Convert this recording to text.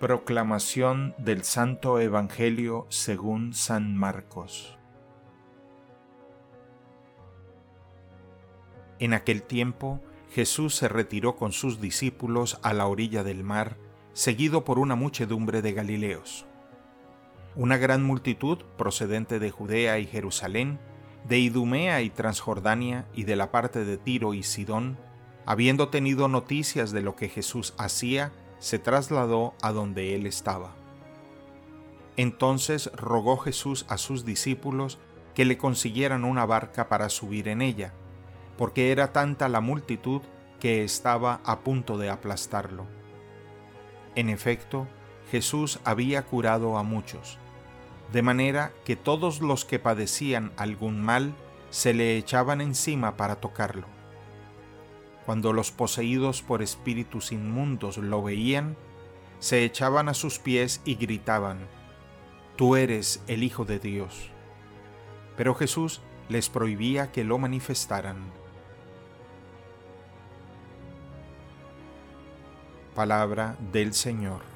Proclamación del Santo Evangelio según San Marcos. En aquel tiempo Jesús se retiró con sus discípulos a la orilla del mar, seguido por una muchedumbre de Galileos. Una gran multitud procedente de Judea y Jerusalén, de Idumea y Transjordania y de la parte de Tiro y Sidón, habiendo tenido noticias de lo que Jesús hacía, se trasladó a donde él estaba. Entonces rogó Jesús a sus discípulos que le consiguieran una barca para subir en ella, porque era tanta la multitud que estaba a punto de aplastarlo. En efecto, Jesús había curado a muchos, de manera que todos los que padecían algún mal se le echaban encima para tocarlo cuando los poseídos por espíritus inmundos lo veían, se echaban a sus pies y gritaban, Tú eres el Hijo de Dios. Pero Jesús les prohibía que lo manifestaran. Palabra del Señor.